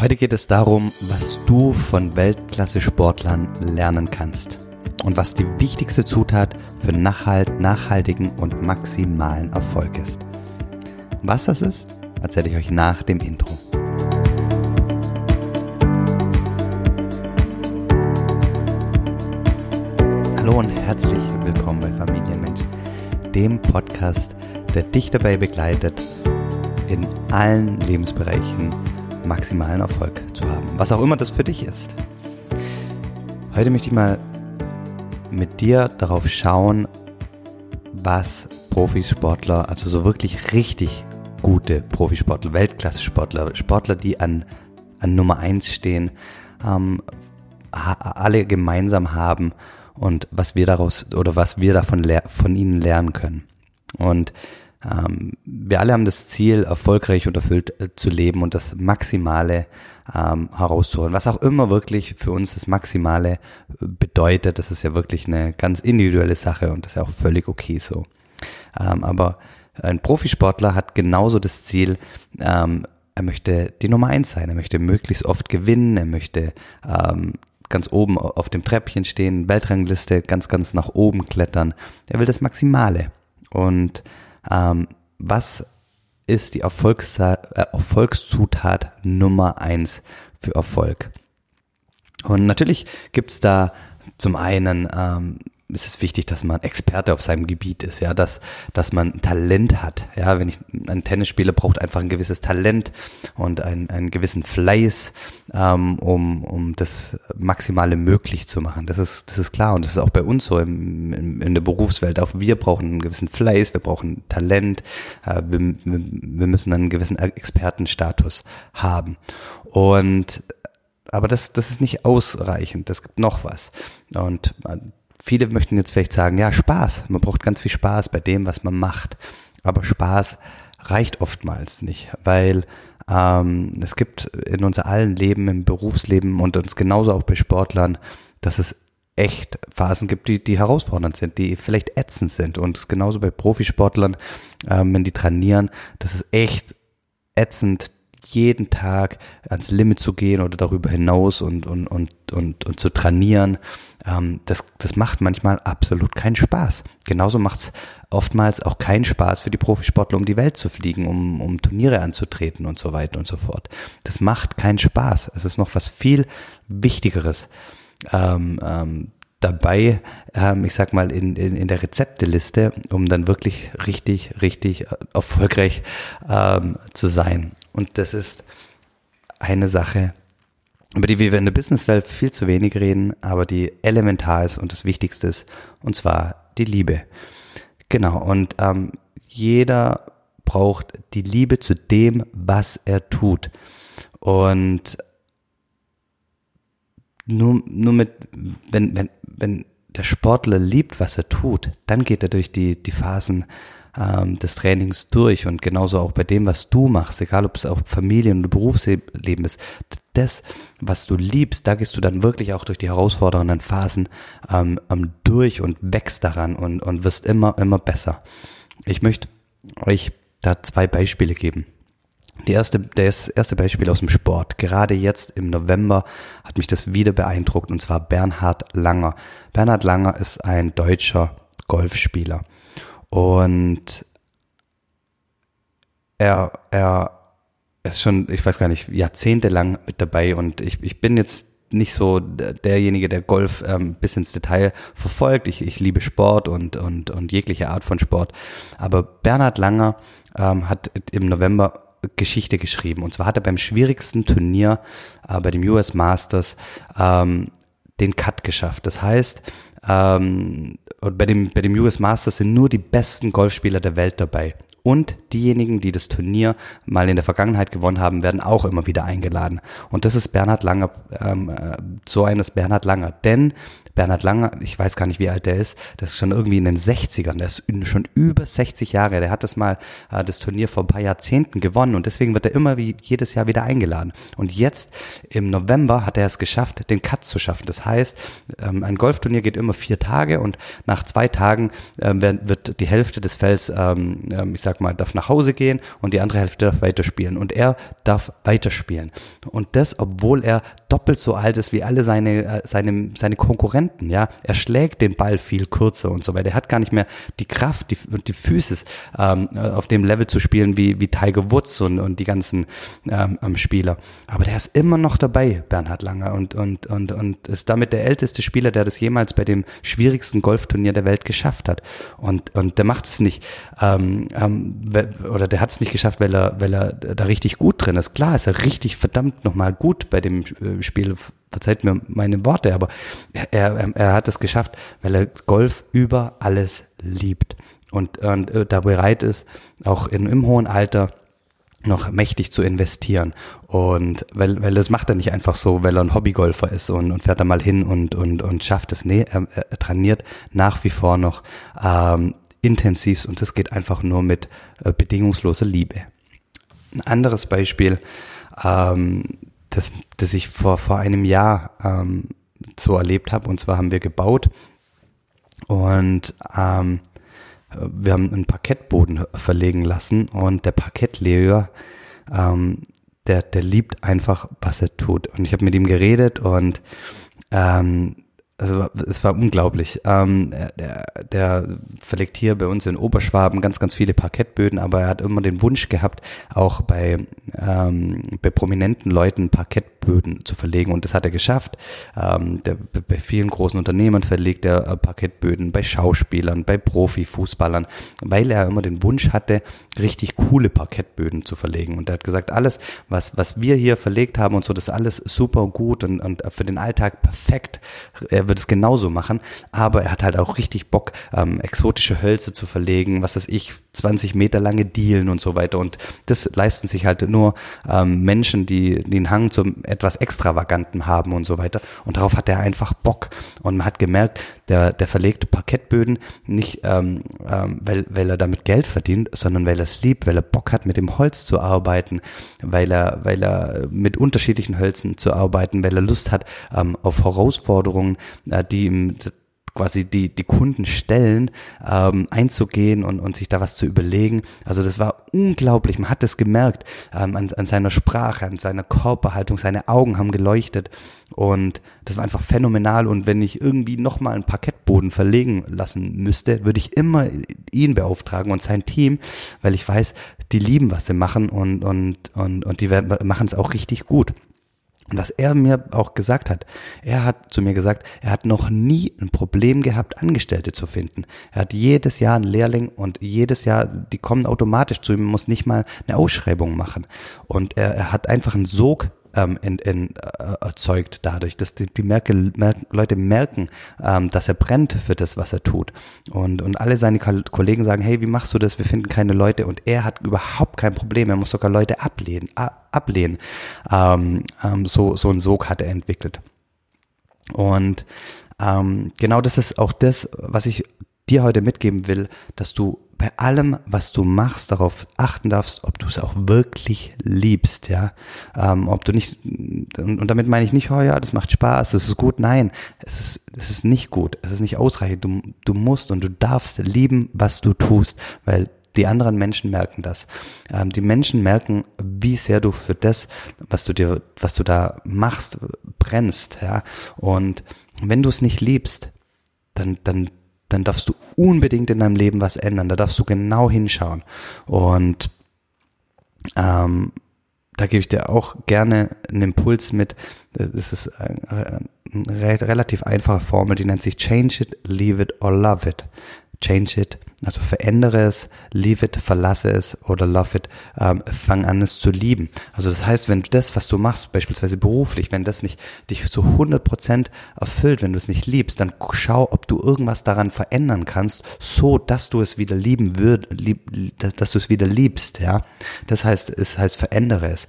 Heute geht es darum, was du von Weltklasse-Sportlern lernen kannst und was die wichtigste Zutat für Nachhalt, nachhaltigen und maximalen Erfolg ist. Was das ist, erzähle ich euch nach dem Intro. Hallo und herzlich willkommen bei Familienmensch, dem Podcast, der dich dabei begleitet, in allen Lebensbereichen maximalen Erfolg zu haben. Was auch immer das für dich ist. Heute möchte ich mal mit dir darauf schauen, was Profisportler, also so wirklich richtig gute Profisportler, Weltklasse-Sportler, Sportler, die an, an Nummer eins stehen, ähm, alle gemeinsam haben und was wir daraus oder was wir davon von ihnen lernen können. Und ähm, wir alle haben das Ziel, erfolgreich und erfüllt äh, zu leben und das Maximale ähm, herauszuholen. Was auch immer wirklich für uns das Maximale äh, bedeutet, das ist ja wirklich eine ganz individuelle Sache und das ist ja auch völlig okay so. Ähm, aber ein Profisportler hat genauso das Ziel, ähm, er möchte die Nummer eins sein, er möchte möglichst oft gewinnen, er möchte ähm, ganz oben auf dem Treppchen stehen, Weltrangliste ganz, ganz nach oben klettern. Er will das Maximale. Und ähm, was ist die Erfolgs äh, Erfolgszutat Nummer eins für Erfolg? Und natürlich gibt's da zum einen ähm, ist es wichtig, dass man Experte auf seinem Gebiet ist, ja, dass, dass man Talent hat. Ja, wenn ich ein Tennisspieler braucht einfach ein gewisses Talent und einen, einen gewissen Fleiß, ähm, um, um das Maximale möglich zu machen. Das ist, das ist klar und das ist auch bei uns so im, im, in der Berufswelt. Auch wir brauchen einen gewissen Fleiß, wir brauchen Talent, äh, wir, wir, wir müssen einen gewissen Expertenstatus haben. Und aber das, das ist nicht ausreichend. Das gibt noch was. Und äh, viele möchten jetzt vielleicht sagen, ja, Spaß. Man braucht ganz viel Spaß bei dem, was man macht. Aber Spaß reicht oftmals nicht, weil ähm, es gibt in unser allen Leben, im Berufsleben und uns genauso auch bei Sportlern, dass es echt Phasen gibt, die, die herausfordernd sind, die vielleicht ätzend sind. Und es genauso bei Profisportlern, ähm, wenn die trainieren, das ist echt ätzend, jeden Tag ans Limit zu gehen oder darüber hinaus und, und, und, und, und zu trainieren, ähm, das, das macht manchmal absolut keinen Spaß. Genauso macht es oftmals auch keinen Spaß für die Profisportler, um die Welt zu fliegen, um, um Turniere anzutreten und so weiter und so fort. Das macht keinen Spaß. Es ist noch was viel Wichtigeres. Ähm, ähm, dabei, ähm, ich sag mal, in, in, in der Rezepteliste, um dann wirklich richtig, richtig erfolgreich ähm, zu sein. Und das ist eine Sache, über die wir in der Businesswelt viel zu wenig reden, aber die elementar ist und das Wichtigste ist, und zwar die Liebe. Genau, und ähm, jeder braucht die Liebe zu dem, was er tut. Und nur, nur mit, wenn, wenn, wenn der Sportler liebt, was er tut, dann geht er durch die, die Phasen ähm, des Trainings durch und genauso auch bei dem, was du machst, egal ob es auch Familien- oder Berufsleben ist, das, was du liebst, da gehst du dann wirklich auch durch die herausfordernden Phasen ähm, durch und wächst daran und, und wirst immer, immer besser. Ich möchte euch da zwei Beispiele geben. Die erste, das erste Beispiel aus dem Sport. Gerade jetzt im November hat mich das wieder beeindruckt und zwar Bernhard Langer. Bernhard Langer ist ein deutscher Golfspieler. Und er, er ist schon, ich weiß gar nicht, jahrzehntelang mit dabei und ich, ich bin jetzt nicht so derjenige, der Golf ähm, bis ins Detail verfolgt. Ich, ich liebe Sport und, und, und jegliche Art von Sport. Aber Bernhard Langer ähm, hat im November Geschichte geschrieben. Und zwar hat er beim schwierigsten Turnier, äh, bei dem US Masters, ähm, den Cut geschafft. Das heißt, ähm, bei dem, bei dem US Masters sind nur die besten Golfspieler der Welt dabei. Und diejenigen, die das Turnier mal in der Vergangenheit gewonnen haben, werden auch immer wieder eingeladen. Und das ist Bernhard Langer, ähm, äh, so eines Bernhard Langer. Denn Bernhard Langer, ich weiß gar nicht, wie alt der ist, das ist schon irgendwie in den 60ern, der ist schon über 60 Jahre, der hat das mal, äh, das Turnier vor ein paar Jahrzehnten gewonnen und deswegen wird er immer wie jedes Jahr wieder eingeladen. Und jetzt im November hat er es geschafft, den Cut zu schaffen. Das heißt, ähm, ein Golfturnier geht immer vier Tage und nach zwei Tagen äh, wird die Hälfte des Felds, ähm, ähm, ich sag mal, darf nach Hause gehen und die andere Hälfte darf weiterspielen. Und er darf weiterspielen. Und das, obwohl er doppelt so alt ist wie alle seine, äh, seine, seine Konkurrenten, ja. Er schlägt den Ball viel kürzer und so weiter. Er hat gar nicht mehr die Kraft und die Füße ähm, auf dem Level zu spielen wie, wie Tiger Woods und, und die ganzen ähm, Spieler. Aber der ist immer noch dabei, Bernhard Langer, und, und, und, und ist damit der älteste Spieler, der das jemals bei dem schwierigsten Golfturnier der Welt geschafft hat. Und, und der macht es nicht, ähm, ähm, oder der hat es nicht geschafft, weil er, weil er da richtig gut drin ist. Klar ist er richtig verdammt nochmal gut bei dem äh, Spiel, verzeiht mir meine Worte, aber er, er, er hat es geschafft, weil er Golf über alles liebt und, und äh, da bereit ist, auch in, im hohen Alter noch mächtig zu investieren. Und weil, weil das macht er nicht einfach so, weil er ein Hobbygolfer ist und, und fährt da mal hin und, und, und schafft es. Nee, er, er trainiert nach wie vor noch ähm, intensiv und das geht einfach nur mit äh, bedingungsloser Liebe. Ein anderes Beispiel, ähm, das, das ich vor, vor einem Jahr ähm, so erlebt habe, und zwar haben wir gebaut und ähm, wir haben einen Parkettboden verlegen lassen und der Parkettleger, ähm, der, der liebt einfach, was er tut. Und ich habe mit ihm geredet und ähm, also es war unglaublich. Ähm, der, der verlegt hier bei uns in Oberschwaben ganz, ganz viele Parkettböden, aber er hat immer den Wunsch gehabt, auch bei, ähm, bei prominenten Leuten Parkettböden zu verlegen und das hat er geschafft. Ähm, der, bei vielen großen Unternehmen verlegt er äh, Parkettböden, bei Schauspielern, bei Profifußballern, weil er immer den Wunsch hatte, richtig coole Parkettböden zu verlegen. Und er hat gesagt, alles, was, was wir hier verlegt haben und so, das ist alles super gut und, und für den Alltag perfekt. Er wird es genauso machen, aber er hat halt auch richtig Bock, ähm, exotische Hölzer zu verlegen, was weiß ich, 20 Meter lange Dielen und so weiter. Und das leisten sich halt nur ähm, Menschen, die den Hang zum etwas Extravaganten haben und so weiter. Und darauf hat er einfach Bock. Und man hat gemerkt, der, der verlegt Parkettböden nicht, ähm, ähm, weil, weil er damit Geld verdient, sondern weil er es liebt, weil er Bock hat, mit dem Holz zu arbeiten, weil er, weil er mit unterschiedlichen Hölzen zu arbeiten, weil er Lust hat ähm, auf Herausforderungen, äh, die ihm quasi die, die Kunden stellen, ähm, einzugehen und, und sich da was zu überlegen. Also das war unglaublich. Man hat es gemerkt ähm, an, an seiner Sprache, an seiner Körperhaltung. Seine Augen haben geleuchtet und das war einfach phänomenal. Und wenn ich irgendwie nochmal einen Parkettboden verlegen lassen müsste, würde ich immer ihn beauftragen und sein Team, weil ich weiß, die lieben, was sie machen und, und, und, und die machen es auch richtig gut. Was er mir auch gesagt hat, er hat zu mir gesagt, er hat noch nie ein Problem gehabt, Angestellte zu finden. Er hat jedes Jahr einen Lehrling und jedes Jahr, die kommen automatisch zu ihm, muss nicht mal eine Ausschreibung machen. Und er, er hat einfach einen Sog ähm, in, in, äh, erzeugt dadurch, dass die, die Merke, Mer Leute merken, ähm, dass er brennt für das, was er tut. Und, und alle seine Kollegen sagen, hey, wie machst du das? Wir finden keine Leute. Und er hat überhaupt kein Problem. Er muss sogar Leute ablehnen. ablehnen. Ähm, ähm, so, so ein Sog hat er entwickelt. Und ähm, genau das ist auch das, was ich dir heute mitgeben will, dass du bei allem, was du machst, darauf achten darfst, ob du es auch wirklich liebst, ja. Ähm, ob du nicht, und damit meine ich nicht, oh ja, das macht Spaß, das ist gut. Nein, es ist, es ist nicht gut, es ist nicht ausreichend. Du, du musst und du darfst lieben, was du tust, weil die anderen Menschen merken das. Ähm, die Menschen merken, wie sehr du für das, was du dir, was du da machst, brennst, ja. Und wenn du es nicht liebst, dann, dann dann darfst du unbedingt in deinem Leben was ändern. Da darfst du genau hinschauen. Und ähm, da gebe ich dir auch gerne einen Impuls mit. Das ist eine relativ einfache Formel, die nennt sich Change it, leave it or love it. Change it, Also verändere es, leave it, verlasse es oder love it, ähm, fang an es zu lieben. Also das heißt, wenn du das, was du machst, beispielsweise beruflich, wenn das nicht dich zu 100% erfüllt, wenn du es nicht liebst, dann schau, ob du irgendwas daran verändern kannst, so dass du es wieder lieben würd, lieb, dass du es wieder liebst, ja. Das heißt, es heißt verändere es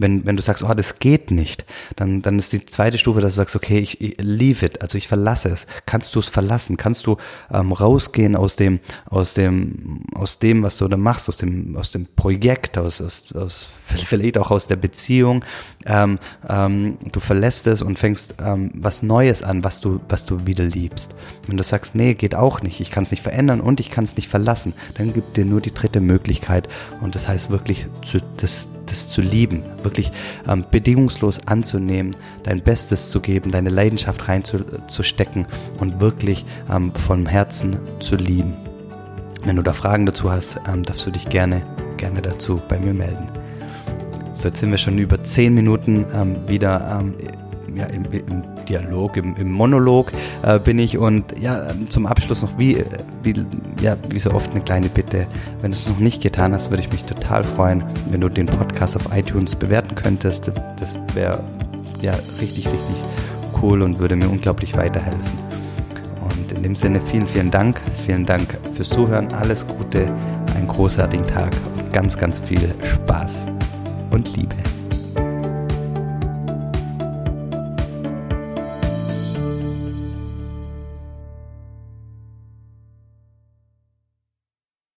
wenn, wenn du sagst, oh, das geht nicht, dann, dann ist die zweite Stufe, dass du sagst, okay, ich, ich leave it, also ich verlasse es. Kannst du es verlassen? Kannst du ähm, rausgehen aus dem, aus dem, aus dem, was du da machst, aus dem, aus dem Projekt, aus, aus, aus vielleicht auch aus der Beziehung. Ähm, ähm, du verlässt es und fängst ähm, was Neues an, was du, was du wieder liebst. Wenn du sagst, nee, geht auch nicht, ich kann es nicht verändern und ich kann es nicht verlassen, dann gibt dir nur die dritte Möglichkeit und das heißt wirklich zu, das das zu lieben, wirklich ähm, bedingungslos anzunehmen, dein Bestes zu geben, deine Leidenschaft reinzustecken und wirklich ähm, vom Herzen zu lieben. Wenn du da Fragen dazu hast, ähm, darfst du dich gerne, gerne dazu bei mir melden. So, jetzt sind wir schon über zehn Minuten ähm, wieder ähm, ja, im, im Dialog, im, im Monolog äh, bin ich und ja, zum Abschluss noch wie, wie, ja, wie so oft eine kleine Bitte. Wenn du es noch nicht getan hast, würde ich mich total freuen, wenn du den Podcast auf iTunes bewerten könntest. Das wäre ja richtig, richtig cool und würde mir unglaublich weiterhelfen. In dem Sinne vielen, vielen Dank. Vielen Dank fürs Zuhören. Alles Gute, einen großartigen Tag und ganz, ganz viel Spaß und Liebe.